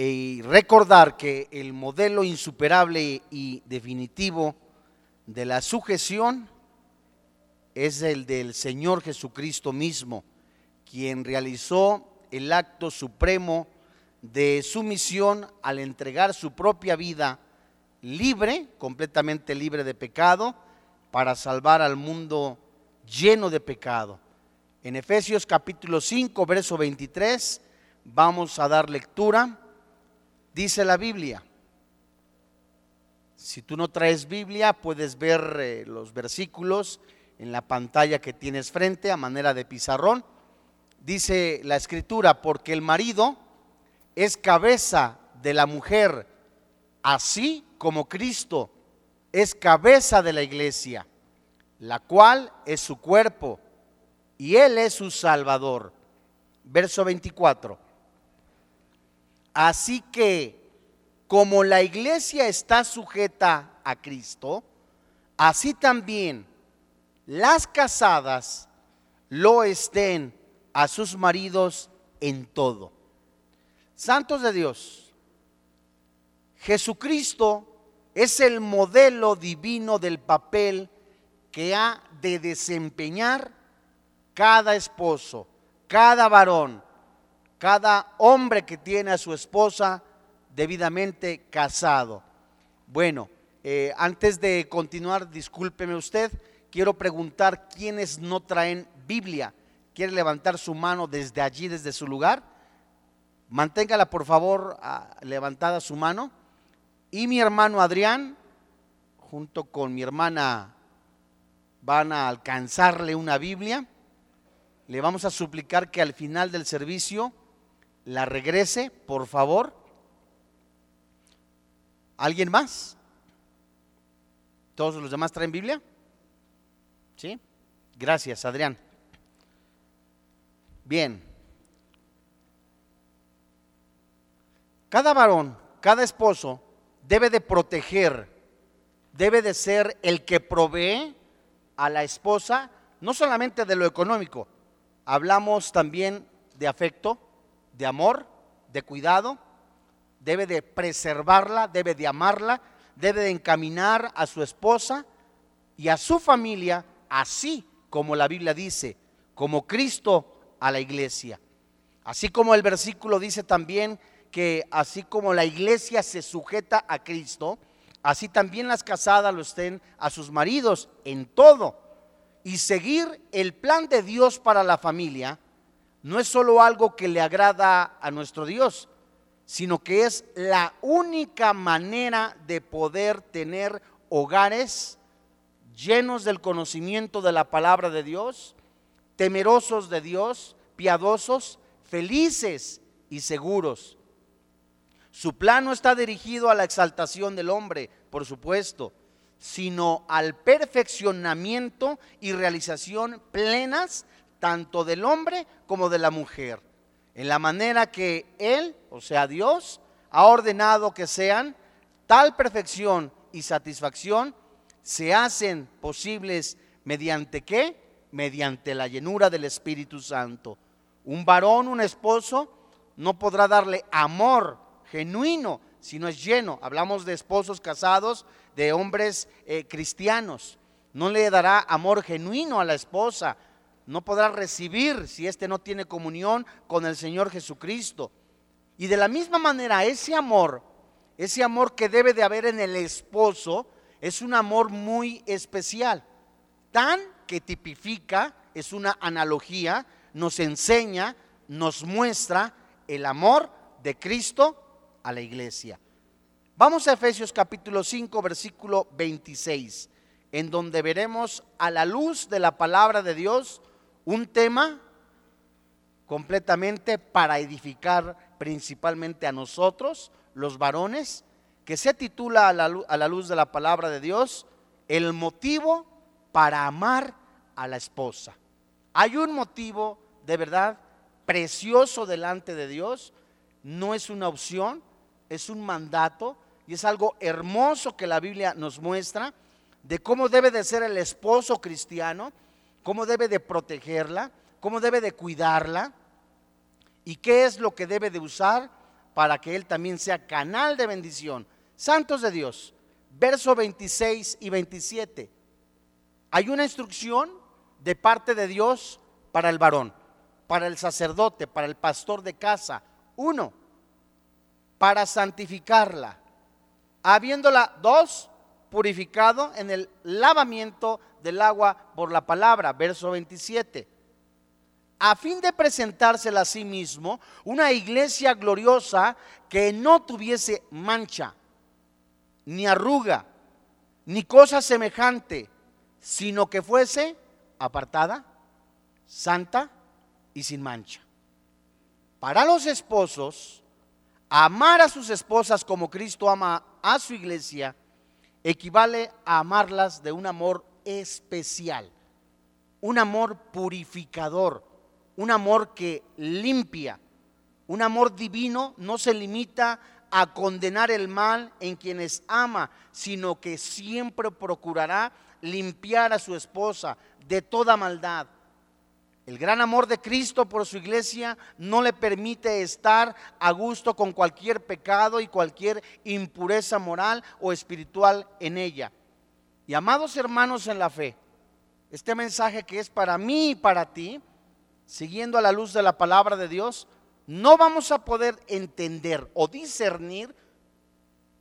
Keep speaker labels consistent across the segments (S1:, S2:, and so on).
S1: y recordar que el modelo insuperable y definitivo de la sujeción es el del Señor Jesucristo mismo, quien realizó el acto supremo de sumisión al entregar su propia vida libre, completamente libre de pecado, para salvar al mundo lleno de pecado. En Efesios capítulo 5, verso 23, vamos a dar lectura. Dice la Biblia. Si tú no traes Biblia, puedes ver eh, los versículos en la pantalla que tienes frente a manera de pizarrón. Dice la escritura, porque el marido es cabeza de la mujer, así como Cristo es cabeza de la iglesia, la cual es su cuerpo, y Él es su Salvador. Verso 24. Así que, como la iglesia está sujeta a Cristo, así también las casadas lo estén a sus maridos en todo. Santos de Dios, Jesucristo es el modelo divino del papel que ha de desempeñar cada esposo, cada varón, cada hombre que tiene a su esposa debidamente casado. Bueno, eh, antes de continuar, discúlpeme usted, quiero preguntar quiénes no traen Biblia. ¿Quiere levantar su mano desde allí, desde su lugar? Manténgala por favor levantada su mano. Y mi hermano Adrián, junto con mi hermana, van a alcanzarle una Biblia. Le vamos a suplicar que al final del servicio la regrese, por favor. ¿Alguien más? ¿Todos los demás traen Biblia? ¿Sí? Gracias, Adrián. Bien. Cada varón, cada esposo debe de proteger, debe de ser el que provee a la esposa, no solamente de lo económico, hablamos también de afecto, de amor, de cuidado, debe de preservarla, debe de amarla, debe de encaminar a su esposa y a su familia así como la Biblia dice, como Cristo a la iglesia. Así como el versículo dice también que así como la iglesia se sujeta a Cristo, así también las casadas lo estén a sus maridos en todo. Y seguir el plan de Dios para la familia no es solo algo que le agrada a nuestro Dios, sino que es la única manera de poder tener hogares llenos del conocimiento de la palabra de Dios, temerosos de Dios, piadosos, felices y seguros. Su plan no está dirigido a la exaltación del hombre, por supuesto, sino al perfeccionamiento y realización plenas tanto del hombre como de la mujer, en la manera que Él, o sea Dios, ha ordenado que sean tal perfección y satisfacción se hacen posibles mediante qué? Mediante la llenura del Espíritu Santo. Un varón, un esposo, no podrá darle amor genuino si no es lleno. Hablamos de esposos casados, de hombres eh, cristianos. No le dará amor genuino a la esposa. No podrá recibir si éste no tiene comunión con el Señor Jesucristo. Y de la misma manera, ese amor, ese amor que debe de haber en el esposo, es un amor muy especial, tan que tipifica, es una analogía, nos enseña, nos muestra el amor de Cristo a la iglesia. Vamos a Efesios capítulo 5, versículo 26, en donde veremos a la luz de la palabra de Dios un tema completamente para edificar principalmente a nosotros, los varones, que se titula a la, luz de la palabra de Dios, el motivo para amar a la esposa. Hay un motivo de verdad precioso delante de Dios, no es una opción, es un mandato y es algo hermoso que la Biblia nos muestra de cómo debe de ser el esposo cristiano, cómo debe de protegerla, cómo debe de cuidarla y qué es lo que debe de usar para que él también sea canal de bendición. Santos de Dios, verso 26 y 27. Hay una instrucción de parte de Dios para el varón, para el sacerdote, para el pastor de casa. Uno, para santificarla, habiéndola, dos, purificado en el lavamiento del agua por la palabra, verso 27 a fin de presentársela a sí mismo una iglesia gloriosa que no tuviese mancha, ni arruga, ni cosa semejante, sino que fuese apartada, santa y sin mancha. Para los esposos, amar a sus esposas como Cristo ama a su iglesia equivale a amarlas de un amor especial, un amor purificador, un amor que limpia. Un amor divino no se limita a condenar el mal en quienes ama, sino que siempre procurará limpiar a su esposa de toda maldad. El gran amor de Cristo por su iglesia no le permite estar a gusto con cualquier pecado y cualquier impureza moral o espiritual en ella. Y amados hermanos en la fe, este mensaje que es para mí y para ti, siguiendo a la luz de la palabra de Dios, no vamos a poder entender o discernir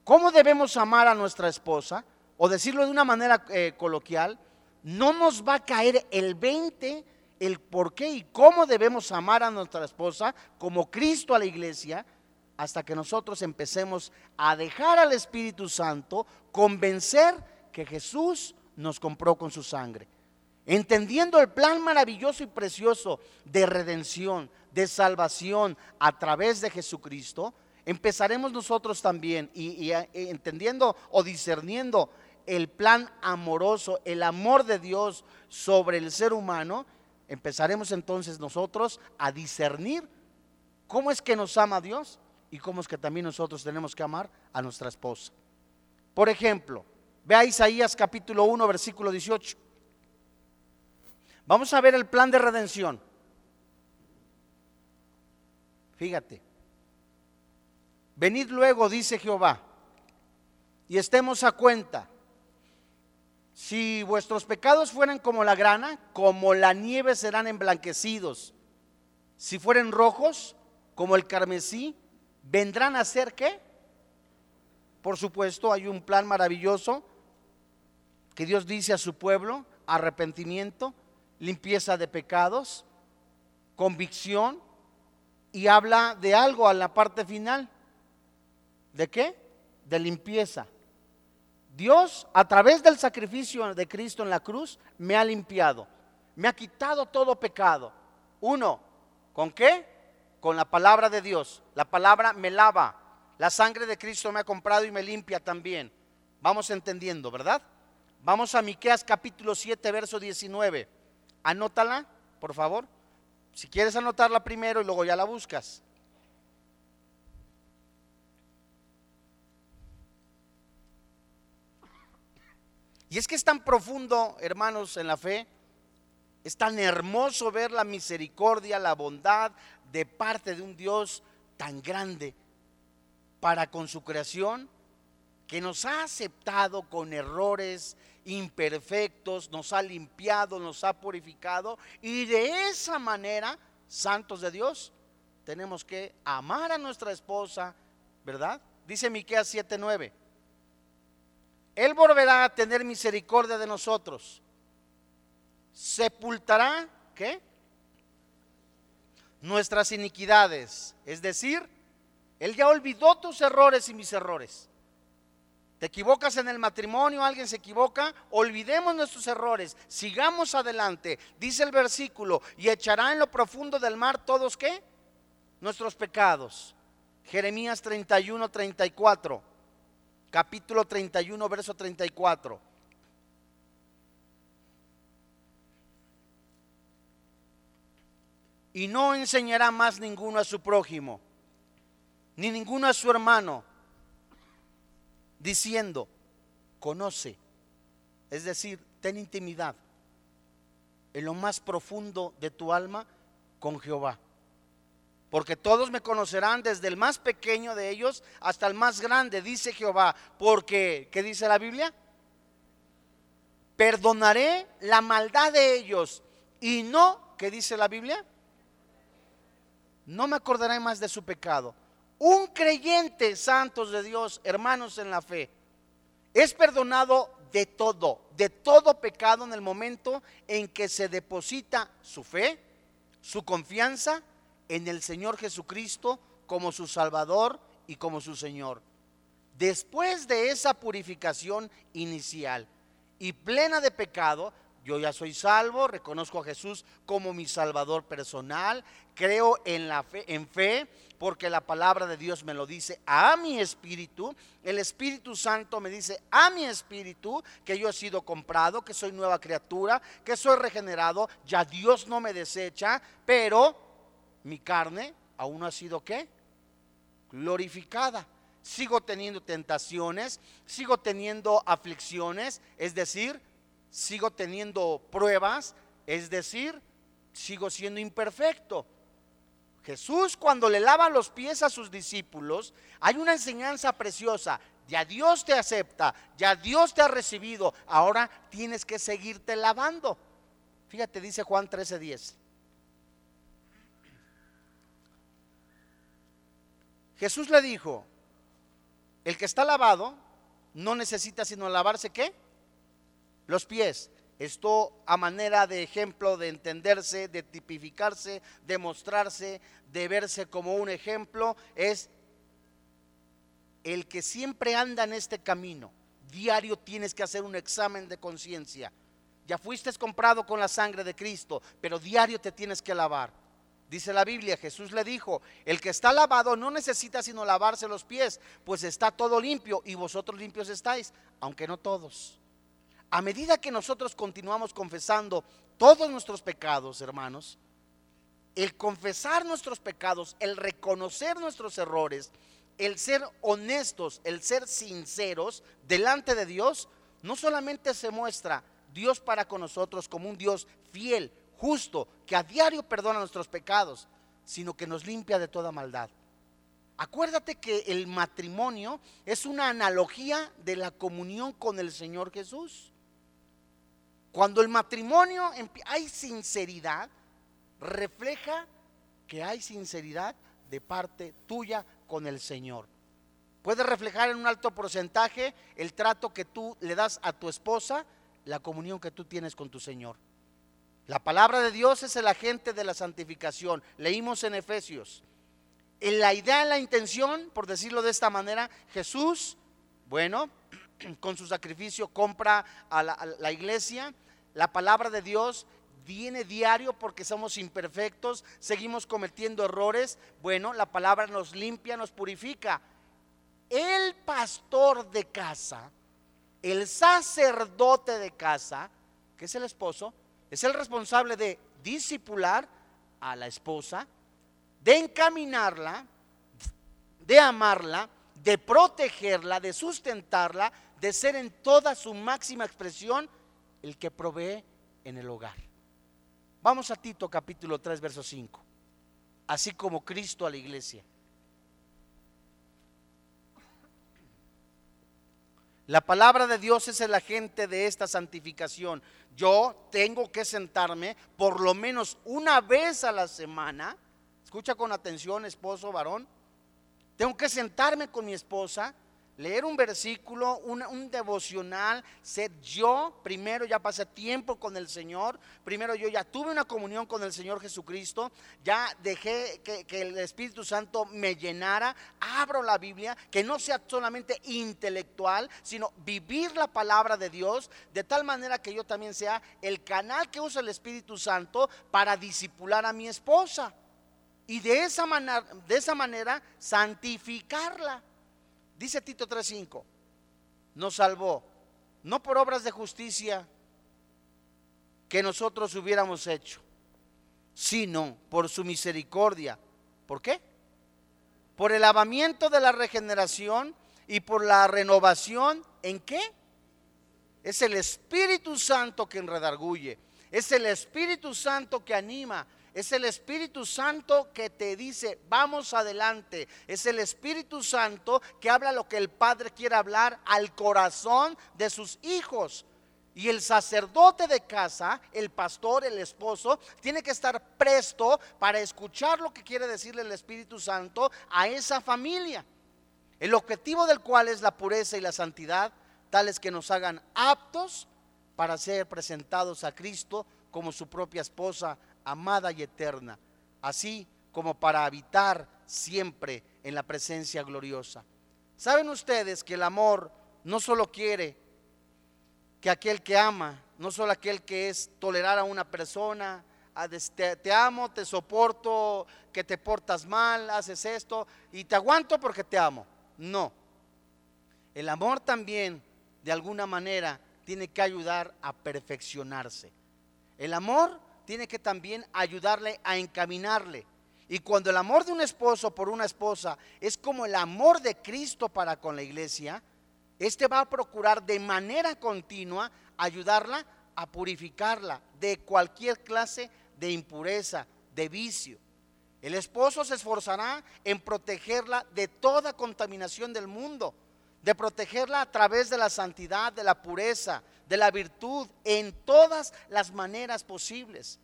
S1: cómo debemos amar a nuestra esposa, o decirlo de una manera eh, coloquial, no nos va a caer el 20 el por qué y cómo debemos amar a nuestra esposa como Cristo a la iglesia, hasta que nosotros empecemos a dejar al Espíritu Santo convencer que Jesús nos compró con su sangre entendiendo el plan maravilloso y precioso de redención, de salvación a través de Jesucristo, empezaremos nosotros también y, eh, entendiendo o discerniendo el plan amoroso, el amor de Dios sobre el ser humano, empezaremos entonces nosotros a discernir cómo es que nos ama Dios y cómo es que también nosotros tenemos que amar a nuestra esposa. Por ejemplo, vea Isaías capítulo 1, versículo 18. Vamos a ver el plan de redención. Fíjate. Venid luego, dice Jehová, y estemos a cuenta. Si vuestros pecados fueran como la grana, como la nieve serán emblanquecidos. Si fueren rojos, como el carmesí, vendrán a ser qué? Por supuesto, hay un plan maravilloso que Dios dice a su pueblo, arrepentimiento, limpieza de pecados, convicción y habla de algo a la parte final. ¿De qué? De limpieza. Dios, a través del sacrificio de Cristo en la cruz, me ha limpiado, me ha quitado todo pecado. Uno, ¿con qué? Con la palabra de Dios. La palabra me lava. La sangre de Cristo me ha comprado y me limpia también. Vamos entendiendo, ¿verdad? Vamos a Miqueas capítulo 7, verso 19. Anótala, por favor. Si quieres anotarla primero y luego ya la buscas. Y es que es tan profundo, hermanos, en la fe, es tan hermoso ver la misericordia, la bondad de parte de un Dios tan grande para con su creación, que nos ha aceptado con errores imperfectos, nos ha limpiado, nos ha purificado y de esa manera, santos de Dios, tenemos que amar a nuestra esposa, ¿verdad? Dice Miqueas 7:9. Él volverá a tener misericordia de nosotros. Sepultará, ¿qué? Nuestras iniquidades, es decir, él ya olvidó tus errores y mis errores. Te equivocas en el matrimonio, alguien se equivoca, olvidemos nuestros errores, sigamos adelante. Dice el versículo, y echará en lo profundo del mar todos qué? Nuestros pecados. Jeremías 31, 34. Capítulo 31, verso 34. Y no enseñará más ninguno a su prójimo, ni ninguno a su hermano diciendo, conoce, es decir, ten intimidad en lo más profundo de tu alma con Jehová. Porque todos me conocerán desde el más pequeño de ellos hasta el más grande, dice Jehová. Porque, ¿qué dice la Biblia? Perdonaré la maldad de ellos y no, ¿qué dice la Biblia? No me acordaré más de su pecado. Un creyente, santos de Dios, hermanos en la fe, es perdonado de todo, de todo pecado en el momento en que se deposita su fe, su confianza en el Señor Jesucristo como su Salvador y como su Señor. Después de esa purificación inicial y plena de pecado, yo ya soy salvo, reconozco a Jesús como mi Salvador personal, creo en la fe, porque la palabra de Dios me lo dice a mi espíritu, el Espíritu Santo me dice a mi espíritu que yo he sido comprado, que soy nueva criatura, que soy regenerado, ya Dios no me desecha, pero mi carne aún no ha sido qué? Glorificada. Sigo teniendo tentaciones, sigo teniendo aflicciones, es decir, sigo teniendo pruebas, es decir, sigo siendo imperfecto. Jesús cuando le lava los pies a sus discípulos, hay una enseñanza preciosa. Ya Dios te acepta, ya Dios te ha recibido, ahora tienes que seguirte lavando. Fíjate, dice Juan 13:10. Jesús le dijo, el que está lavado no necesita sino lavarse qué? Los pies. Esto a manera de ejemplo de entenderse, de tipificarse, de mostrarse, de verse como un ejemplo, es el que siempre anda en este camino. Diario tienes que hacer un examen de conciencia. Ya fuiste comprado con la sangre de Cristo, pero diario te tienes que lavar. Dice la Biblia, Jesús le dijo, el que está lavado no necesita sino lavarse los pies, pues está todo limpio y vosotros limpios estáis, aunque no todos. A medida que nosotros continuamos confesando todos nuestros pecados, hermanos, el confesar nuestros pecados, el reconocer nuestros errores, el ser honestos, el ser sinceros delante de Dios, no solamente se muestra Dios para con nosotros como un Dios fiel, justo, que a diario perdona nuestros pecados, sino que nos limpia de toda maldad. Acuérdate que el matrimonio es una analogía de la comunión con el Señor Jesús. Cuando el matrimonio hay sinceridad, refleja que hay sinceridad de parte tuya con el Señor. Puede reflejar en un alto porcentaje el trato que tú le das a tu esposa, la comunión que tú tienes con tu Señor. La palabra de Dios es el agente de la santificación. Leímos en Efesios. En la idea, en la intención, por decirlo de esta manera, Jesús, bueno, con su sacrificio compra a la, a la iglesia la palabra de Dios viene diario porque somos imperfectos, seguimos cometiendo errores. Bueno, la palabra nos limpia, nos purifica. El pastor de casa, el sacerdote de casa, que es el esposo, es el responsable de disipular a la esposa, de encaminarla, de amarla, de protegerla, de sustentarla, de ser en toda su máxima expresión el que provee en el hogar. Vamos a Tito capítulo 3, verso 5. Así como Cristo a la iglesia. La palabra de Dios es el agente de esta santificación. Yo tengo que sentarme por lo menos una vez a la semana. Escucha con atención, esposo, varón. Tengo que sentarme con mi esposa leer un versículo, un, devocional, ser yo, primero ya pasé tiempo con el Señor, primero yo ya tuve una comunión con el Señor Jesucristo, ya dejé que, que el Espíritu Santo me llenara, abro la Biblia, que no sea solamente intelectual, sino vivir la palabra de Dios, de tal manera que yo también sea el canal que usa el Espíritu Santo para disipular a mi esposa. Y de esa manera, de esa manera santificarla. Dice Tito 3:5, nos salvó, no por obras de justicia que nosotros hubiéramos hecho, sino por su misericordia. ¿Por qué? Por el lavamiento de la regeneración y por la renovación. ¿En qué? Es el Espíritu Santo que redarguye. Es el Espíritu Santo que anima. Es el Espíritu Santo que te dice, vamos adelante. Es el Espíritu Santo que habla lo que el Padre quiere hablar al corazón de sus hijos. Y el sacerdote de casa, el pastor, el esposo, tiene que estar presto para escuchar lo que quiere decirle el Espíritu Santo a esa familia. El objetivo del cual es la pureza y la santidad, tales que nos hagan aptos para ser presentados a Cristo como su propia esposa amada y eterna, así como para habitar siempre en la presencia gloriosa. ¿Saben ustedes que el amor no solo quiere que aquel que ama, no solo aquel que es tolerar a una persona, te, te, amo, te soporto, que te portas mal, haces esto y te aguanto porque te amo. No. El amor también, de alguna manera, tiene que ayudar a perfeccionarse. El amor tiene que también ayudarle a encaminarle. Y cuando el amor de un esposo por una esposa es como el amor de Cristo para con la iglesia, este va a procurar de manera continua ayudarla a purificarla de cualquier clase de impureza, de vicio. El esposo se esforzará en protegerla de toda contaminación del mundo, de protegerla a través de la santidad, de la pureza, de la virtud, en todas las maneras posibles.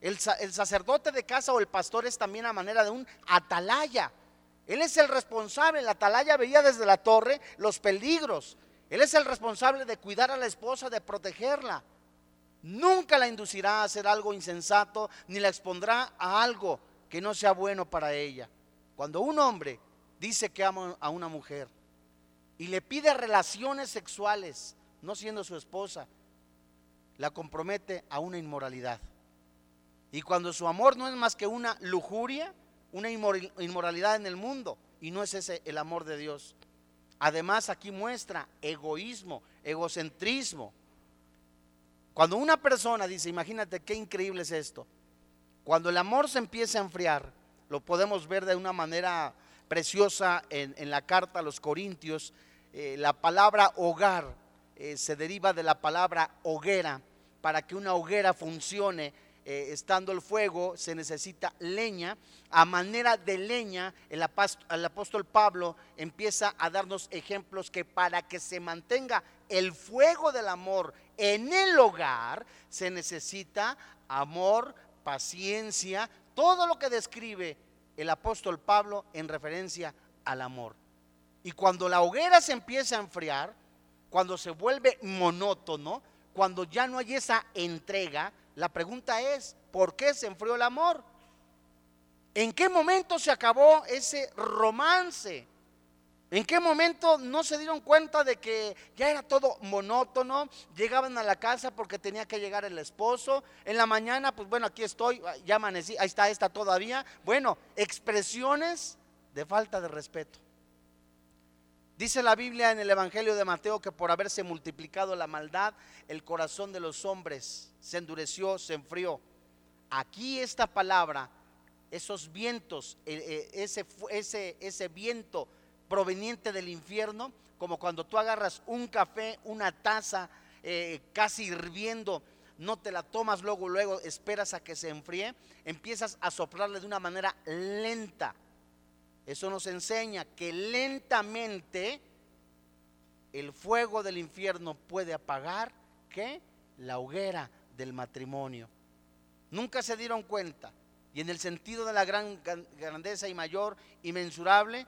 S1: El, sacerdote de casa o el pastor es también a manera de un atalaya él es el responsable, la atalaya veía desde la torre los peligros. Él es el responsable de cuidar a la esposa, de protegerla. Nunca la inducirá a hacer algo insensato, ni la expondrá a algo que no sea bueno para ella. Cuando un hombre dice que ama a una mujer y le pide relaciones sexuales, no siendo su esposa, la compromete a una inmoralidad. Y cuando su amor no es más que una lujuria, una inmoralidad en el mundo y no es ese el amor de Dios. Además aquí muestra egoísmo, egocentrismo. Cuando una persona dice, imagínate qué increíble es esto, cuando el amor se empieza a enfriar, lo podemos ver de una manera preciosa en, la carta a los Corintios, eh, la palabra hogar eh, se deriva de la palabra hoguera. Para que una hoguera funcione eh, estando el fuego, se necesita leña. A manera de leña, el, apóstol Pablo empieza a darnos ejemplos que para que se mantenga el fuego del amor en el hogar, se necesita amor, paciencia, todo lo que describe el apóstol Pablo en referencia al amor. Y cuando la hoguera se empieza a enfriar, cuando se vuelve monótono, cuando ya no hay esa entrega, la pregunta es, ¿por qué se enfrió el amor? ¿En qué momento se acabó ese romance? ¿En qué momento no se dieron cuenta de que ya era todo monótono? Llegaban a la casa porque tenía que llegar el esposo. En la mañana, pues bueno, aquí estoy, ya amanecí, ahí está esta todavía. Bueno, expresiones de falta de respeto. Dice la Biblia en el Evangelio de Mateo que por haberse multiplicado la maldad, el corazón de los hombres se endureció, se enfrió. Aquí esta palabra, esos vientos, eh, eh, ese, ese, ese viento proveniente del infierno, como cuando tú agarras un café, una taza eh, casi hirviendo, no te la tomas luego, luego esperas a que se enfríe, empiezas a soplarle de una manera lenta eso nos enseña que lentamente el fuego del infierno puede apagar ¿qué? la hoguera del matrimonio. Nunca se dieron cuenta. Y en el sentido de la gran grandeza y mayor, inmensurable,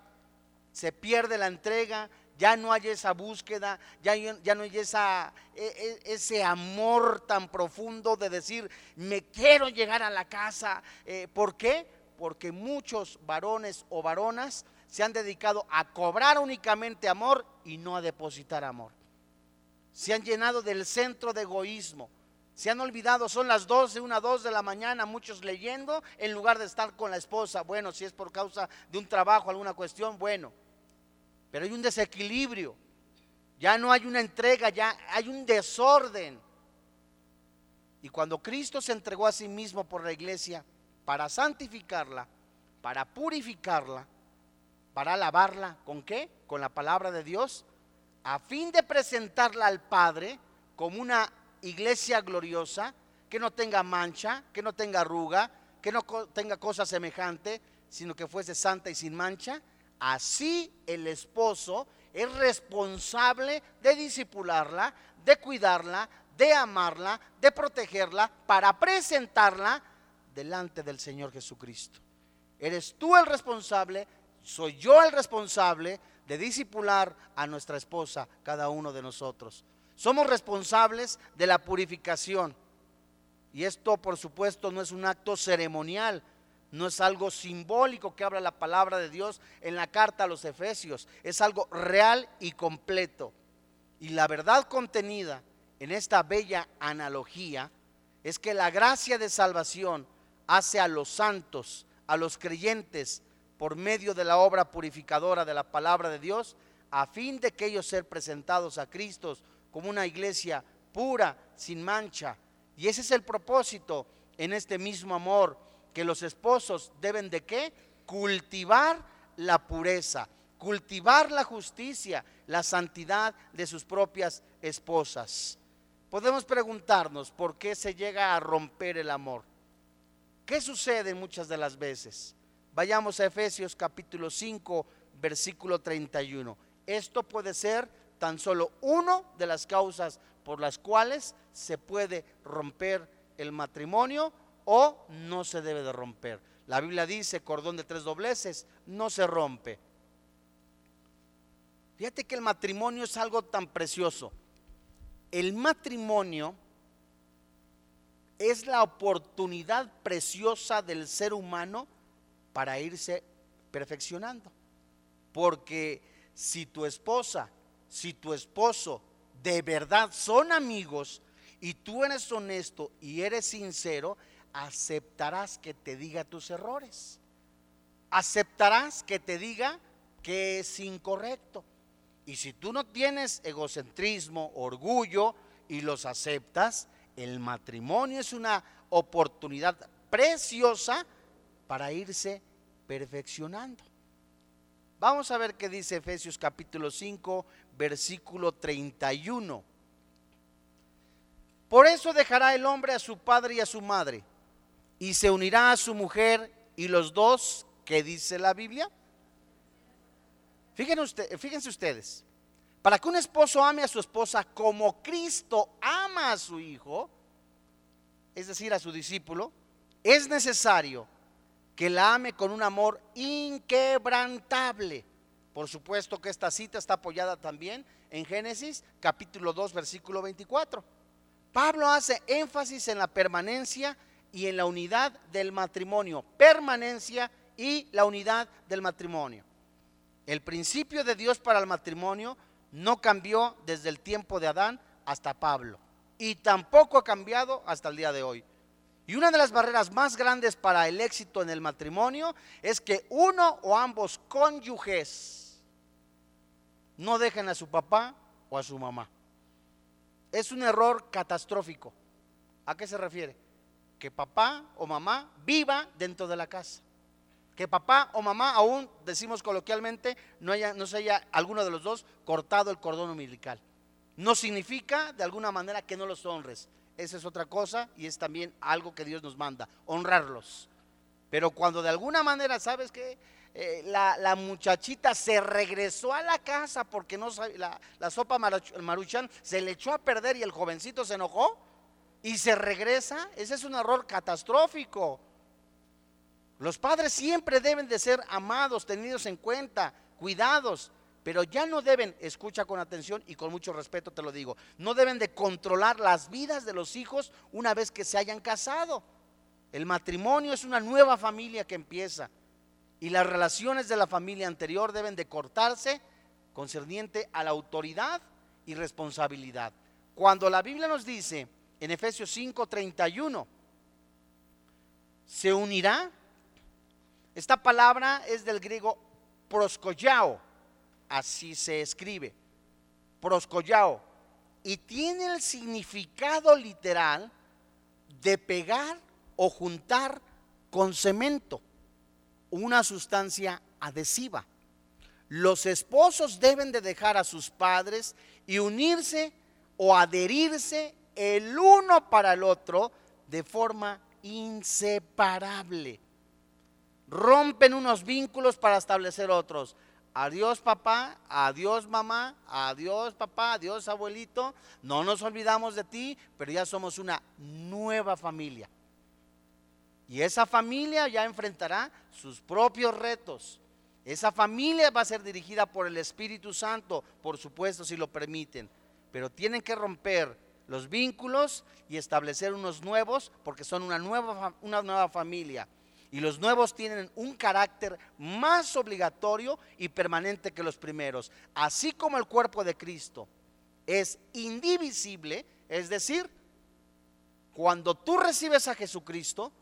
S1: se pierde la entrega, ya no hay esa búsqueda, ya, ya no hay esa, e, e, ese amor tan profundo de decir, me quiero llegar a la casa. Eh, ¿Por qué? Porque muchos varones o varonas se han dedicado a cobrar únicamente amor y no a depositar amor. Se han llenado del centro de egoísmo. Se han olvidado, son las 12, una, dos de la mañana, muchos leyendo en lugar de estar con la esposa. Bueno, si es por causa de un trabajo, alguna cuestión, bueno. Pero hay un desequilibrio. Ya no hay una entrega, ya hay un desorden. Y cuando Cristo se entregó a sí mismo por la iglesia, para santificarla, para purificarla, para lavarla. ¿Con qué? Con la palabra de Dios, a fin de presentarla al Padre como una iglesia gloriosa, que no tenga mancha, que no tenga arruga, que no tenga cosa semejante, sino que fuese santa y sin mancha. Así el esposo es responsable de disipularla, de cuidarla, de amarla, de protegerla, para presentarla delante del Señor Jesucristo. Eres tú el responsable, soy yo el responsable de disipular a nuestra esposa, cada uno de nosotros. Somos responsables de la purificación. Y esto, por supuesto, no es un acto ceremonial, no es algo simbólico que habla la palabra de Dios en la carta a los Efesios, es algo real y completo. Y la verdad contenida en esta bella analogía es que la gracia de salvación hace a los santos, a los creyentes, por medio de la obra purificadora de la palabra de Dios, a fin de que ellos ser presentados a Cristo como una iglesia pura, sin mancha. Y ese es el propósito en este mismo amor, que los esposos deben de qué? Cultivar la pureza, cultivar la justicia, la santidad de sus propias esposas. Podemos preguntarnos por qué se llega a romper el amor. ¿Qué sucede muchas de las veces? Vayamos a Efesios capítulo 5, versículo 31. Esto puede ser tan solo uno de las causas por las cuales se puede romper el matrimonio o no se debe de romper. La Biblia dice, cordón de tres dobleces, no se rompe. Fíjate que el matrimonio es algo tan precioso. El matrimonio es la oportunidad preciosa del ser humano para irse perfeccionando. Porque si tu esposa, si tu esposo de verdad son amigos y tú eres honesto y eres sincero, aceptarás que te diga tus errores. Aceptarás que te diga que es incorrecto. Y si tú no tienes egocentrismo, orgullo y los aceptas, el matrimonio es una oportunidad preciosa para irse perfeccionando. Vamos a ver qué dice Efesios capítulo 5, versículo 31. Por eso dejará el hombre a su padre y a su madre, y se unirá a su mujer, y los dos, ¿qué dice la Biblia? Fíjense, fíjense ustedes, para que un esposo ame a su esposa como Cristo ama a su hijo, es decir, a su discípulo, es necesario que la ame con un amor inquebrantable. Por supuesto que esta cita está apoyada también en Génesis capítulo 2 versículo 24. Pablo hace énfasis en la permanencia y en la unidad del matrimonio. Permanencia y la unidad del matrimonio. El principio de Dios para el matrimonio no cambió desde el tiempo de Adán hasta Pablo. Y tampoco ha cambiado hasta el día de hoy. Y una de las barreras más grandes para el éxito en el matrimonio es que uno o ambos cónyuges no dejen a su papá o a su mamá. Es un error catastrófico. ¿A qué se refiere? Que papá o mamá viva dentro de la casa. Que papá o mamá, aún decimos coloquialmente, no, haya, no se haya alguno de los dos cortado el cordón umbilical. No significa de alguna manera que no los honres. Esa es otra cosa y es también algo que Dios nos manda, honrarlos. Pero cuando de alguna manera, ¿sabes que eh, la, muchachita se regresó a la casa porque no la, la sopa maruchan se le echó a perder y el jovencito se enojó y se regresa. Ese es un error catastrófico. Los padres siempre deben de ser amados, tenidos en cuenta, cuidados pero ya no deben, escucha con atención y con mucho respeto te lo digo, no deben de controlar las vidas de los hijos una vez que se hayan casado. El matrimonio es una nueva familia que empieza y las relaciones de la familia anterior deben de cortarse concerniente a la autoridad y responsabilidad. Cuando la Biblia nos dice en Efesios 5:31, se unirá, esta palabra es del griego proscoyao, así se escribe, proscollao, y tiene el significado literal de pegar o juntar con cemento, una sustancia adhesiva. Los esposos deben de dejar a sus padres y unirse o adherirse el uno para el otro de forma inseparable. Rompen unos vínculos para establecer otros. Adiós papá, adiós mamá, adiós papá, adiós abuelito. No nos olvidamos de ti, pero ya somos una nueva familia. Y esa familia ya enfrentará sus propios retos. Esa familia va a ser dirigida por el Espíritu Santo, por supuesto, si lo permiten. Pero tienen que romper los vínculos y establecer unos nuevos porque son una nueva, una nueva familia. Y los nuevos tienen un carácter más obligatorio y permanente que los primeros. Así como el cuerpo de Cristo es indivisible, es decir, cuando tú recibes a Jesucristo,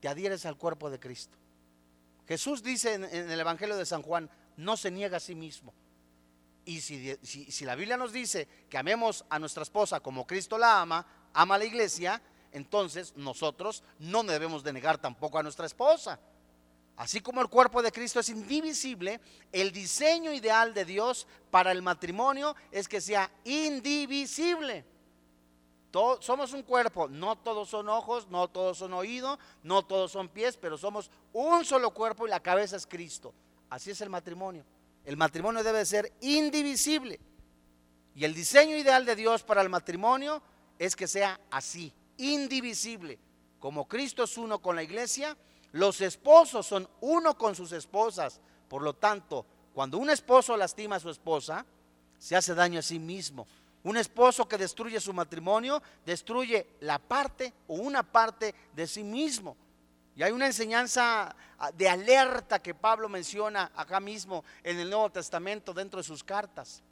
S1: te adhieres al cuerpo de Cristo. Jesús dice en, el Evangelio de San Juan, no se niega a sí mismo. Y si, si, la Biblia nos dice que amemos a nuestra esposa como Cristo la ama, ama a la iglesia, entonces nosotros no debemos de negar tampoco a nuestra esposa. Así como el cuerpo de Cristo es indivisible, el diseño ideal de Dios para el matrimonio es que sea indivisible. somos un cuerpo, no todos son ojos, no todos son oídos, no todos son pies, pero somos un solo cuerpo y la cabeza es Cristo. Así es el matrimonio. El matrimonio debe ser indivisible. Y el diseño ideal de Dios para el matrimonio es que sea así, indivisible. Como Cristo es uno con la iglesia, los esposos son uno con sus esposas. Por lo tanto, cuando un esposo lastima a su esposa, se hace daño a sí mismo. Un esposo que destruye su matrimonio, destruye la parte o una parte de sí mismo. Y hay una enseñanza ah, de alerta que Pablo menciona acá mismo en el Nuevo Testamento dentro de sus cartas.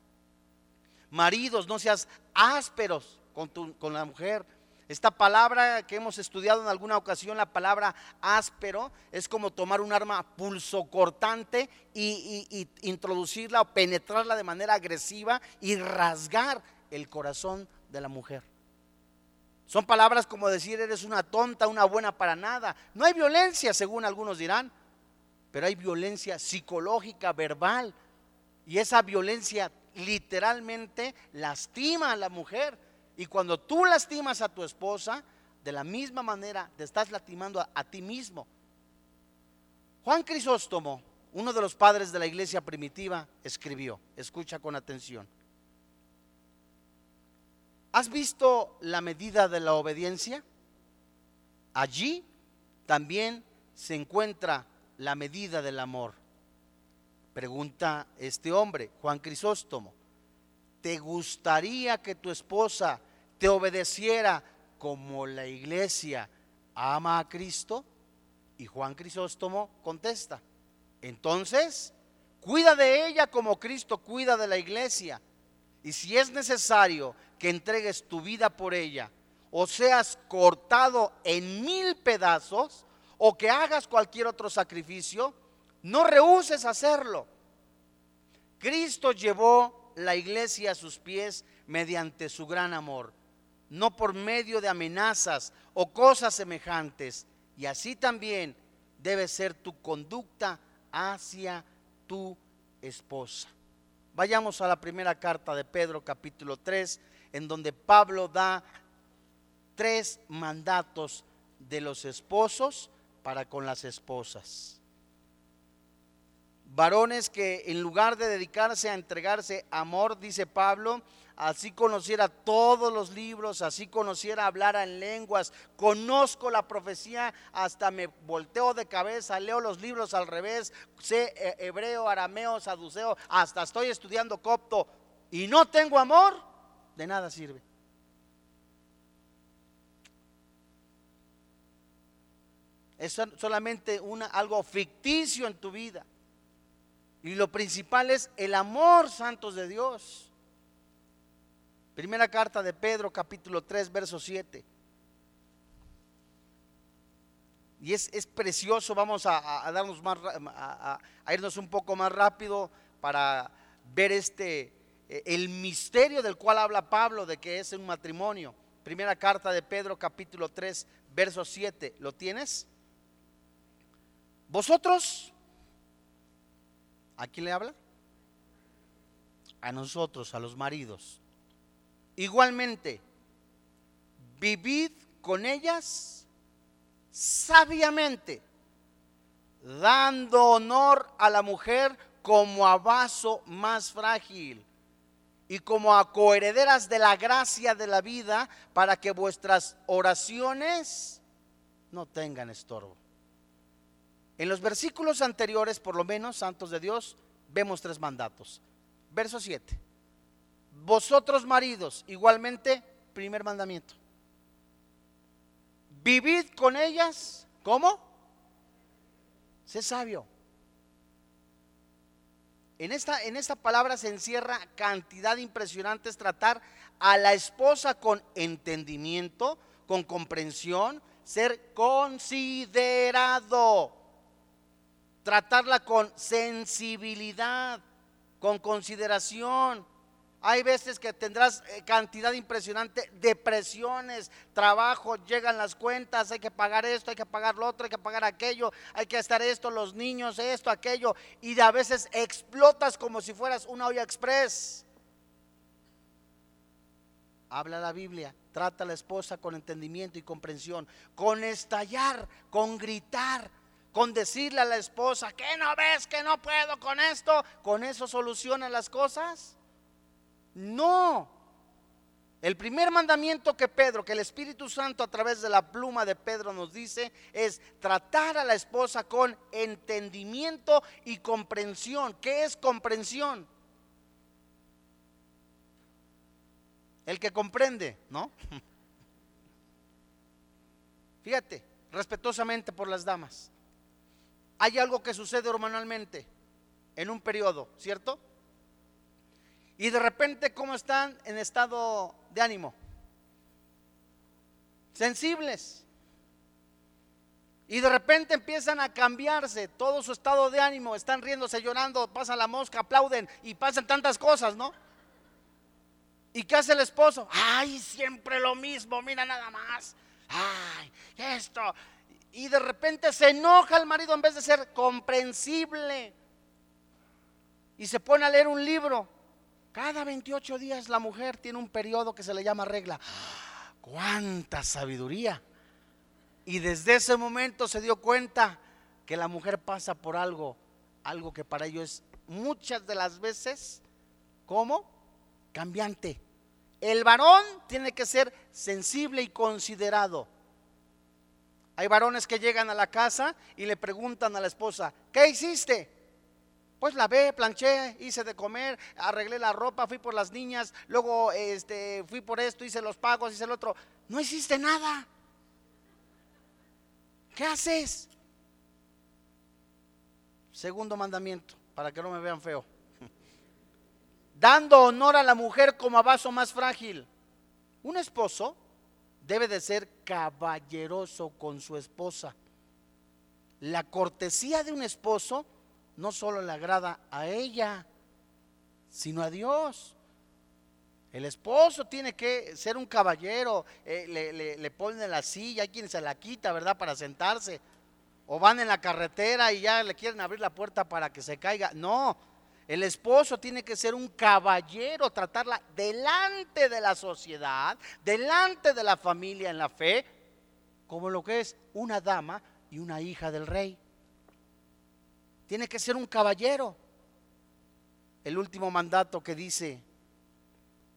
S1: Maridos, no seas ásperos con, con la mujer. Esta palabra que hemos estudiado en alguna ocasión, la palabra áspero, es como tomar un arma pulsocortante y, y introducirla o penetrarla de manera agresiva y rasgar el corazón de la mujer. Son palabras como decir eres una tonta, una buena para nada. No hay violencia, según algunos dirán, pero hay violencia psicológica, verbal. Y esa violencia literalmente lastima a la mujer. Y cuando tú lastimas a tu esposa, de la misma manera te estás lastimando a, ti mismo. Juan Crisóstomo, uno de los padres de la iglesia primitiva, escribió, escucha con atención. ¿Has visto la medida de la obediencia? Allí también se encuentra la medida del amor. Pregunta este hombre, Juan Crisóstomo, ¿te gustaría que tu esposa te obedeciera como la iglesia ama a Cristo? Y Juan Crisóstomo contesta, entonces, cuida de ella como Cristo cuida de la iglesia. Y si es necesario que entregues tu vida por ella, o seas cortado en mil pedazos, o que hagas cualquier otro sacrificio, no rehuses hacerlo. Cristo llevó la iglesia a sus pies mediante su gran amor, no por medio de amenazas o cosas semejantes. Y así también debe ser tu conducta hacia tu esposa. Vayamos a la primera carta de Pedro capítulo 3, en donde Pablo da tres mandatos de los esposos para con las esposas. Varones que en lugar de dedicarse a entregarse amor, dice Pablo, así conociera todos los libros, así conociera hablar en lenguas, conozco la profecía, hasta me volteo de cabeza, leo los libros al revés, sé eh, hebreo, arameo, saduceo, hasta estoy estudiando copto y no tengo amor, de nada sirve. Es solamente una, algo ficticio en tu vida. Y lo principal es el amor, santos de Dios. Primera carta de Pedro, capítulo 3, verso 7. Y es, precioso, vamos a, darnos más, a, irnos un poco más rápido para ver este, eh, el misterio del cual habla Pablo de que es un matrimonio. Primera carta de Pedro capítulo 3, verso 7. ¿Lo tienes? Vosotros, ¿a quién le habla? A nosotros, a los maridos. Igualmente, vivid con ellas sabiamente, dando honor a la mujer como a vaso más frágil y como a coherederas de la gracia de la vida para que vuestras oraciones no tengan estorbo. En los versículos anteriores, por lo menos, santos de Dios, vemos tres mandatos. Verso 7. Vosotros maridos, igualmente, primer mandamiento. Vivid con ellas, ¿cómo? Sé sabio. En esta, en esta palabra se encierra cantidad impresionante, es tratar a la esposa con entendimiento, con comprensión, ser considerado, tratarla con sensibilidad, con consideración, hay veces que tendrás eh, cantidad impresionante de presiones, trabajo, llegan las cuentas, hay que pagar esto, hay que pagar lo otro, hay que pagar aquello, hay que estar esto, los niños, esto, aquello, y a veces explotas como si fueras una olla express. Habla la Biblia, trata a la esposa con entendimiento y comprensión, con estallar, con gritar, con decirle a la esposa, que no ves que no puedo con esto? ¿Con eso solucionan las cosas? No. El primer mandamiento que Pedro, que el Espíritu Santo a través de la pluma de Pedro nos dice, es tratar a la esposa con entendimiento y comprensión. ¿Qué es comprensión? El que comprende, ¿no? Fíjate, respetuosamente por las damas. Hay algo que sucede hormonalmente en un periodo, ¿cierto? Y de repente, ¿cómo están en estado de ánimo? Sensibles. Y de repente empiezan a cambiarse todo su estado de ánimo, están riéndose, llorando, pasa la mosca, aplauden y pasan tantas cosas, ¿no? ¿Y qué hace el esposo? Ay, siempre lo mismo, mira nada más. Ay, esto. Y de repente se enoja el marido en vez de ser comprensible. Y se pone a leer un libro cada 28 días la mujer tiene un periodo que se le llama regla. ¡Cuánta sabiduría! Y desde ese momento se dio cuenta que la mujer pasa por algo, algo que para ellos es muchas de las veces, ¿cómo? Cambiante. El varón tiene que ser sensible y considerado. Hay varones que llegan a la casa y le preguntan a la esposa, ¿qué hiciste? Pues la ve, planché, hice de comer, arreglé la ropa, fui por las niñas, luego este, fui por esto, hice los pagos, hice el otro. No hiciste nada. ¿Qué haces? Segundo mandamiento, para que no me vean feo. Dando honor a la mujer como a vaso más frágil. Un esposo debe de ser caballeroso con su esposa. La cortesía de un esposo no solo le agrada a ella, sino a Dios. El esposo tiene que ser un caballero, eh, le, le, pone la silla, hay quien se la quita, ¿verdad? Para sentarse. O van en la carretera y ya le quieren abrir la puerta para que se caiga. No, el esposo tiene que ser un caballero, tratarla delante de la sociedad, delante de la familia en la fe, como lo que es una dama y una hija del rey tiene que ser un caballero. El último mandato que dice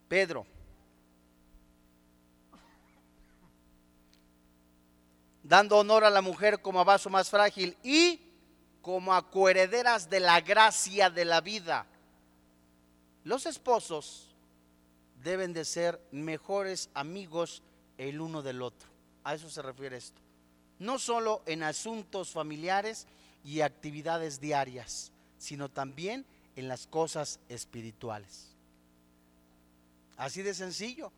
S1: Pedro. Dando honor a la mujer como a vaso más frágil y como a coherederas de la gracia de la vida. Los esposos deben de ser mejores amigos el uno del otro. A eso se refiere esto. No solo en asuntos familiares, y actividades diarias, sino también en las cosas espirituales. Así de sencillo.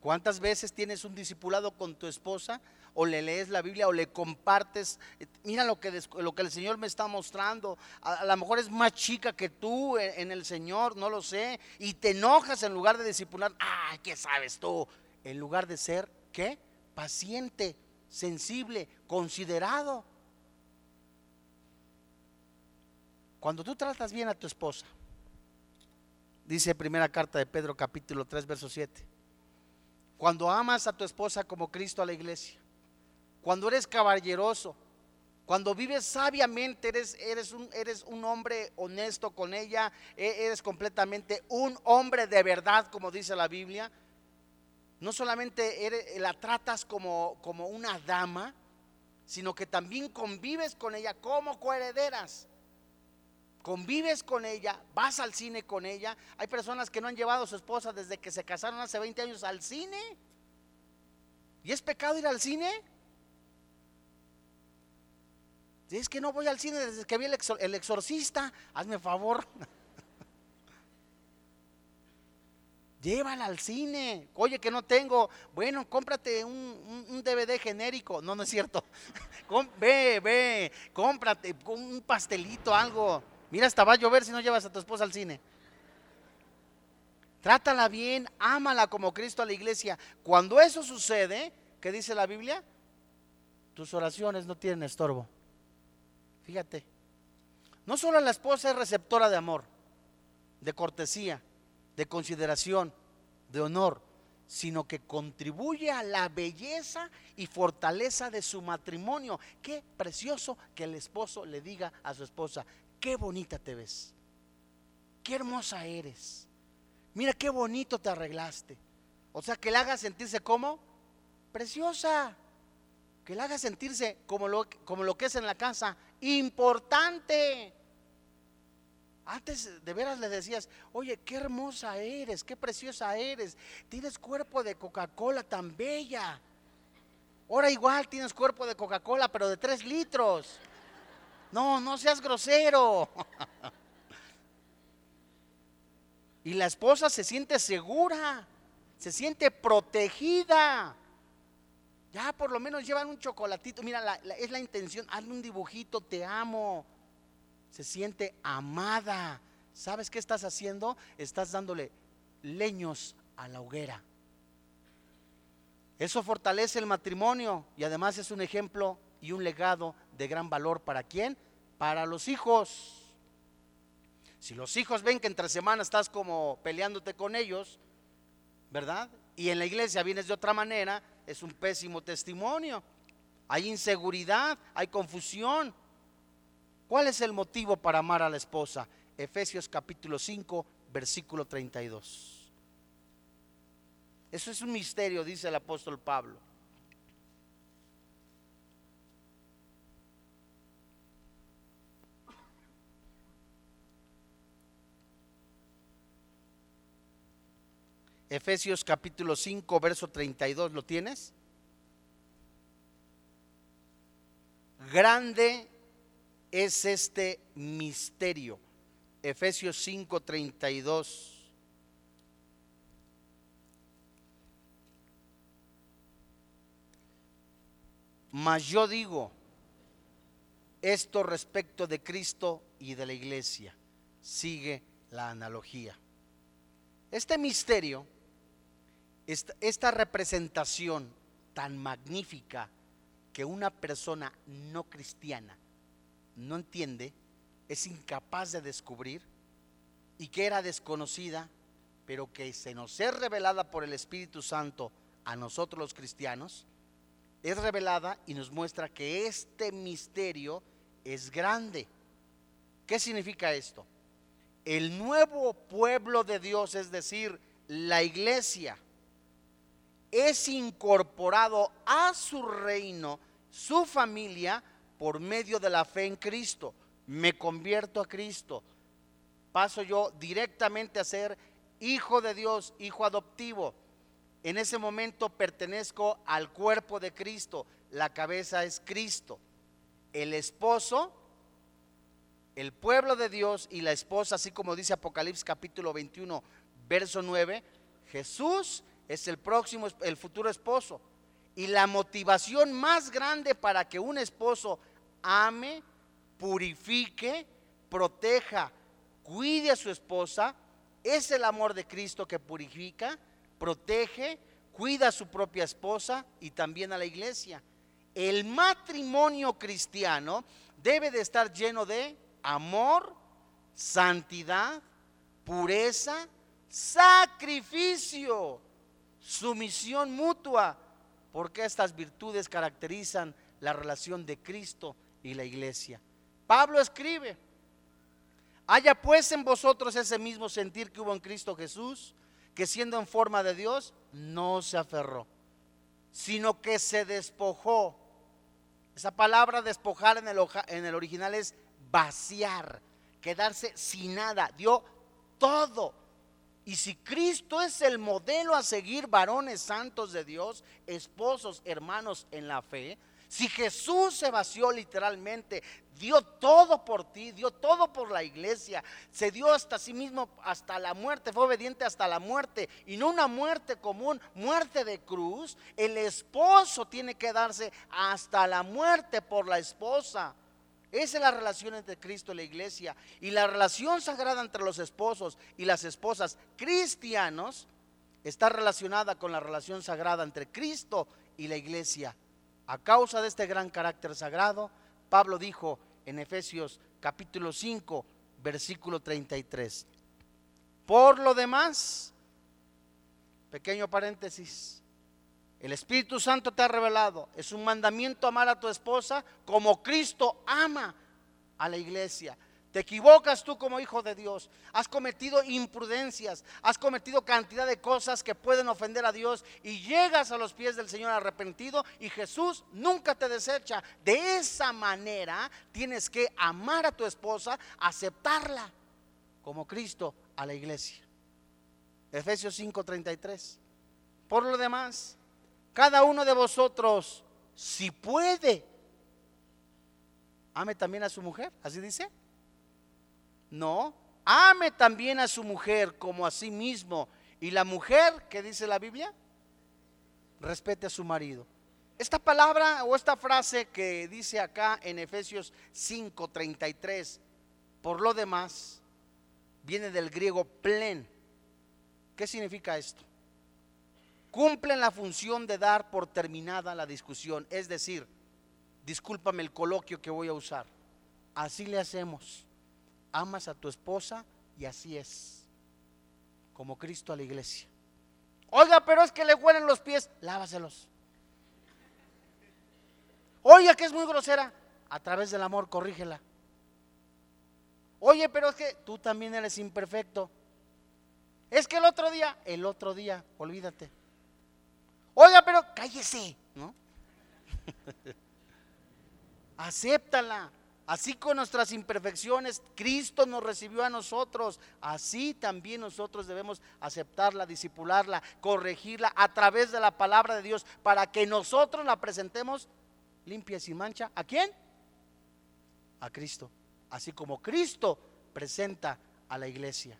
S1: ¿Cuántas veces tienes un discipulado con tu esposa o le lees la Biblia o le compartes? Mira lo que, lo que el Señor me está mostrando. A, lo mejor es más chica que tú en, en, el Señor, no lo sé. Y te enojas en lugar de discipular. Ah, ¿qué sabes tú? En lugar de ser, ¿qué? Paciente, sensible, considerado. Cuando tú tratas bien a tu esposa, dice primera carta de Pedro capítulo 3 verso 7, cuando amas a tu esposa como Cristo a la iglesia, cuando eres caballeroso, cuando vives sabiamente, eres, un hombre honesto con ella, e, eres completamente un hombre de verdad, como dice la Biblia. No solamente la tratas como, como una dama, sino que también convives con ella como coherederas. Convives con ella, vas al cine con ella. Hay personas que no han llevado a su esposa desde que se casaron hace 20 años al cine. ¿Y es pecado ir al cine? Es que no voy al cine desde que vi el, exorcista. Hazme favor. Llévala al cine. Oye, que no tengo. Bueno, cómprate un, DVD genérico. No, no es cierto. ve, ve, cómprate un pastelito, algo. Mira, hasta va a llover si no llevas a tu esposa al cine. Trátala bien, ámala como Cristo a la iglesia. Cuando eso sucede, ¿qué dice la Biblia? Tus oraciones no tienen estorbo. Fíjate, no solo la esposa es receptora de amor, de cortesía, de consideración, de honor, sino que contribuye a la belleza y fortaleza de su matrimonio. Qué precioso que el esposo le diga a su esposa, qué bonita te ves, qué hermosa eres, mira qué bonito te arreglaste. O sea, que le haga sentirse como preciosa, que le haga sentirse como lo, como lo que es en la casa, importante. Antes de veras le decías, oye, qué hermosa eres, qué preciosa eres, tienes cuerpo de Coca-Cola tan bella. Ahora igual tienes cuerpo de Coca-Cola, pero de tres litros. No, no seas grosero. y la esposa se siente segura, se siente protegida. Ya por lo menos llevan un chocolatito. Mira, es la intención. Hazle un dibujito, te amo. Se siente amada. ¿Sabes qué estás haciendo? Estás dándole leños a la hoguera. Eso fortalece el matrimonio y además es un ejemplo y un legado de gran valor para quién? Para los hijos. Si los hijos ven que entre semanas estás como peleándote con ellos, ¿verdad? Y en la iglesia vienes de otra manera, es un pésimo testimonio. Hay inseguridad, hay confusión. ¿Cuál es el motivo para amar a la esposa? Efesios capítulo 5, versículo 32. Eso es un misterio, dice el apóstol Pablo. Efesios capítulo 5, verso 32, ¿lo tienes? Grande es este misterio. Efesios 5, 32. Mas yo digo esto respecto de Cristo y de la iglesia. Sigue la analogía. Este misterio esta, representación tan magnífica que una persona no cristiana no entiende, es incapaz de descubrir y que era desconocida, pero que se nos es revelada por el Espíritu Santo a nosotros los cristianos, es revelada y nos muestra que este misterio es grande. ¿Qué significa esto? El nuevo pueblo de Dios, es decir, la iglesia, es incorporado a su reino, su familia, por medio de la fe en Cristo. Me convierto a Cristo. Paso yo directamente a ser hijo de Dios, hijo adoptivo. En ese momento pertenezco al cuerpo de Cristo. La cabeza es Cristo. El esposo, el pueblo de Dios y la esposa, así como dice Apocalipsis capítulo 21, verso 9, Jesús es el próximo, el futuro esposo. Y la motivación más grande para que un esposo ame, purifique, proteja, cuide a su esposa, es el amor de Cristo que purifica, protege, cuida a su propia esposa y también a la iglesia. El matrimonio cristiano debe de estar lleno de amor, santidad, pureza, sacrificio sumisión mutua. porque estas virtudes caracterizan la relación de Cristo y la iglesia. Pablo escribe, haya pues en vosotros ese mismo sentir que hubo en Cristo Jesús, que siendo en forma de Dios, no se aferró, sino que se despojó. Esa palabra despojar en el, original es vaciar, quedarse sin nada, dio todo. Y si Cristo es el modelo a seguir, varones santos de Dios, esposos, hermanos en la fe, si Jesús se vació literalmente, dio todo por ti, dio todo por la iglesia, se dio hasta sí mismo, hasta la muerte, fue obediente hasta la muerte, y no una muerte común, muerte de cruz, el esposo tiene que darse hasta la muerte por la esposa. Esa es la relación entre Cristo y la iglesia. Y la relación sagrada entre los esposos y las esposas cristianos está relacionada con la relación sagrada entre Cristo y la iglesia. A causa de este gran carácter sagrado, Pablo dijo en Efesios capítulo 5, versículo 33. Por lo demás, pequeño paréntesis, el Espíritu Santo te ha revelado, es un mandamiento amar a tu esposa como Cristo ama a la iglesia. Te equivocas tú como hijo de Dios. Has cometido imprudencias, has cometido cantidad de cosas que pueden ofender a Dios y llegas a los pies del Señor arrepentido y Jesús nunca te desecha. De esa manera tienes que amar a tu esposa, aceptarla como Cristo a la iglesia. Efesios 5:33. Por lo demás, cada uno de vosotros, si puede, ame también a su mujer, así dice. No, ame también a su mujer como a sí mismo. Y la mujer, ¿qué dice la Biblia? Respete a su marido. Esta palabra o esta frase que dice acá en Efesios 5:33, por lo demás, viene del griego plen. ¿Qué significa esto? Cumplen la función de dar por terminada la discusión. Es decir, discúlpame el coloquio que voy a usar. Así le hacemos amas a tu esposa y así es, como Cristo a la iglesia. Oiga, pero es que le huelen los pies, lávaselos. Oiga, que es muy grosera, a través del amor corrígela. Oye, pero es que tú también eres imperfecto. Es que el otro día, el otro día, olvídate. Oiga, pero cállese, ¿no? Acéptala. Así con nuestras imperfecciones, Cristo nos recibió a nosotros. Así también nosotros debemos aceptarla, disipularla, corregirla a través de la palabra de Dios para que nosotros la presentemos limpia y sin mancha. ¿A quién? A Cristo. Así como Cristo presenta a la iglesia.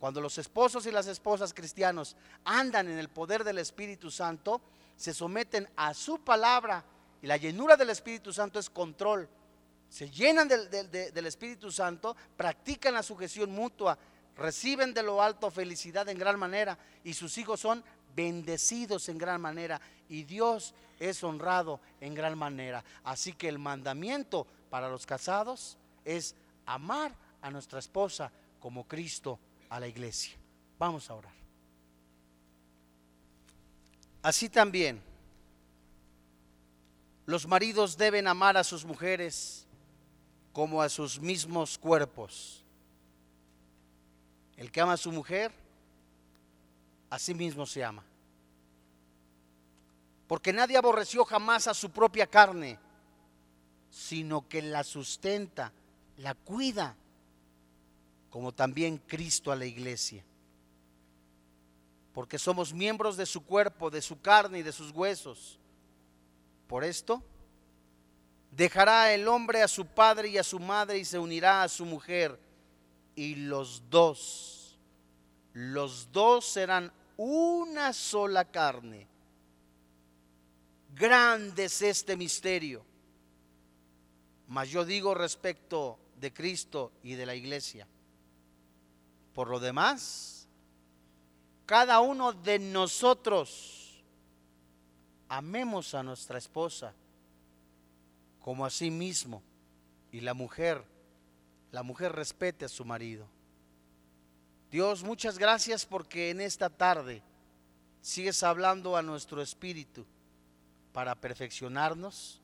S1: Cuando los esposos y las esposas cristianos andan en el poder del Espíritu Santo, se someten a su palabra y la llenura del Espíritu Santo es control se llenan del, Espíritu Santo, practican la sujeción mutua, reciben de lo alto felicidad en gran manera y sus hijos son bendecidos en gran manera y Dios es honrado en gran manera. Así que el mandamiento para los casados es amar a nuestra esposa como Cristo a la iglesia. Vamos a orar. Así también los maridos deben amar a sus mujeres como a sus mismos cuerpos. El que ama a su mujer, a sí mismo se ama. Porque nadie aborreció jamás a su propia carne, sino que la sustenta, la cuida, como también Cristo a la iglesia. Porque somos miembros de su cuerpo, de su carne y de sus huesos. Por esto, Dejará el hombre a su padre y a su madre y se unirá a su mujer. Y los dos, los dos serán una sola carne. Grande es este misterio. Mas yo digo respecto de Cristo y de la iglesia. Por lo demás, cada uno de nosotros amemos a nuestra esposa como a sí mismo. Y la mujer, la mujer respete a su marido. Dios, muchas gracias porque en esta tarde sigues hablando a nuestro espíritu para perfeccionarnos,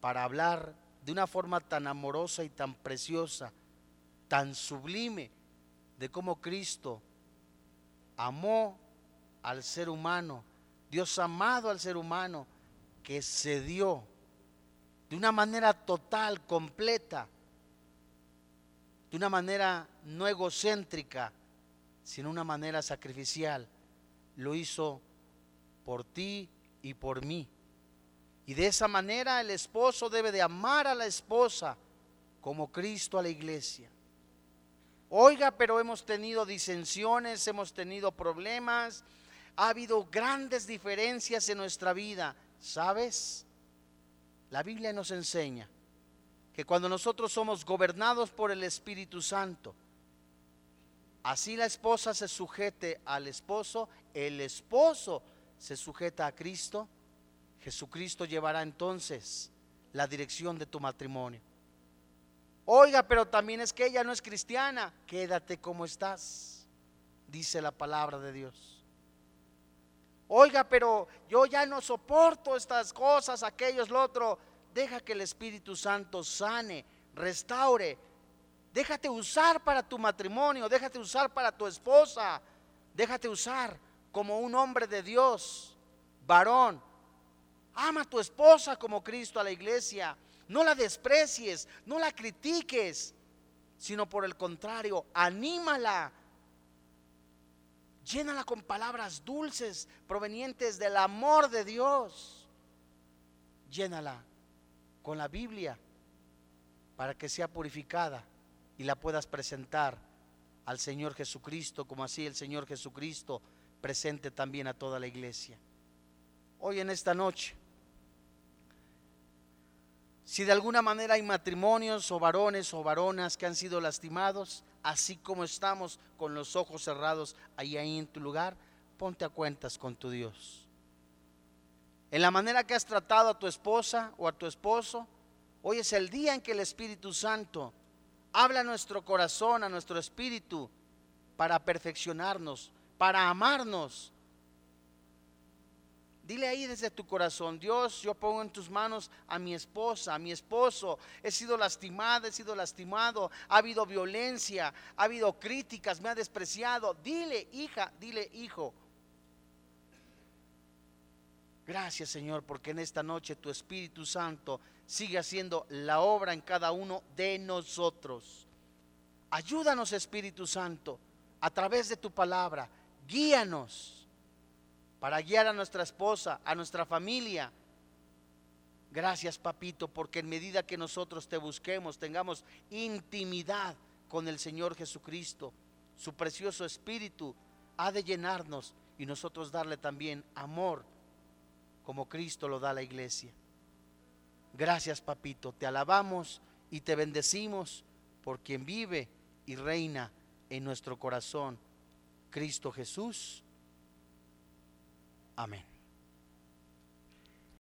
S1: para hablar de una forma tan amorosa y tan preciosa, tan sublime, de cómo Cristo amó al ser humano, Dios amado al ser humano, que se dio de una manera total, completa, de una manera no egocéntrica, sino una manera sacrificial. Lo hizo por ti y por mí. Y de esa manera el esposo debe de amar a la esposa como Cristo a la iglesia. Oiga, pero hemos tenido disensiones, hemos tenido problemas, ha habido grandes diferencias en nuestra vida. ¿Sabes? La Biblia nos enseña que cuando nosotros somos gobernados por el Espíritu Santo, así la esposa se sujete al esposo, el esposo se sujeta a Cristo, Jesucristo llevará entonces la dirección de tu matrimonio. Oiga, pero también es que ella no es cristiana, quédate como estás, dice la palabra de Dios. Oiga, pero yo ya no soporto estas cosas, aquellos, lo otro. Deja que el Espíritu Santo sane, restaure. Déjate usar para tu matrimonio, déjate usar para tu esposa, déjate usar como un hombre de Dios, varón. Ama a tu esposa como Cristo a la iglesia. No la desprecies, no la critiques, sino por el contrario, anímala. Llénala con palabras dulces provenientes del amor de Dios. Llénala con la Biblia para que sea purificada y la puedas presentar al Señor Jesucristo, como así el Señor Jesucristo presente también a toda la iglesia. Hoy en esta noche, si de alguna manera hay matrimonios o varones o varonas que han sido lastimados, así como estamos con los ojos cerrados ahí, ahí en tu lugar, ponte a cuentas con tu Dios. En la manera que has tratado a tu esposa o a tu esposo, hoy es el día en que el Espíritu Santo habla a nuestro corazón, a nuestro espíritu, para perfeccionarnos, para amarnos. Dile ahí desde tu corazón, Dios, yo pongo en tus manos a mi esposa, a mi esposo. He sido lastimada, he sido lastimado. Ha habido violencia, ha habido críticas, me ha despreciado. Dile, hija, dile, hijo. Gracias, Señor, porque en esta noche tu Espíritu Santo sigue haciendo la obra en cada uno de nosotros. Ayúdanos, Espíritu Santo, a través de tu palabra guíanos para guiar a nuestra esposa, a nuestra familia. Gracias, papito, porque en medida que nosotros te busquemos, tengamos intimidad con el Señor Jesucristo, su precioso Espíritu ha de llenarnos y nosotros darle también amor como Cristo lo da a la iglesia. Gracias, papito, te alabamos y te bendecimos por quien vive y reina en nuestro corazón Cristo Jesús. Amén.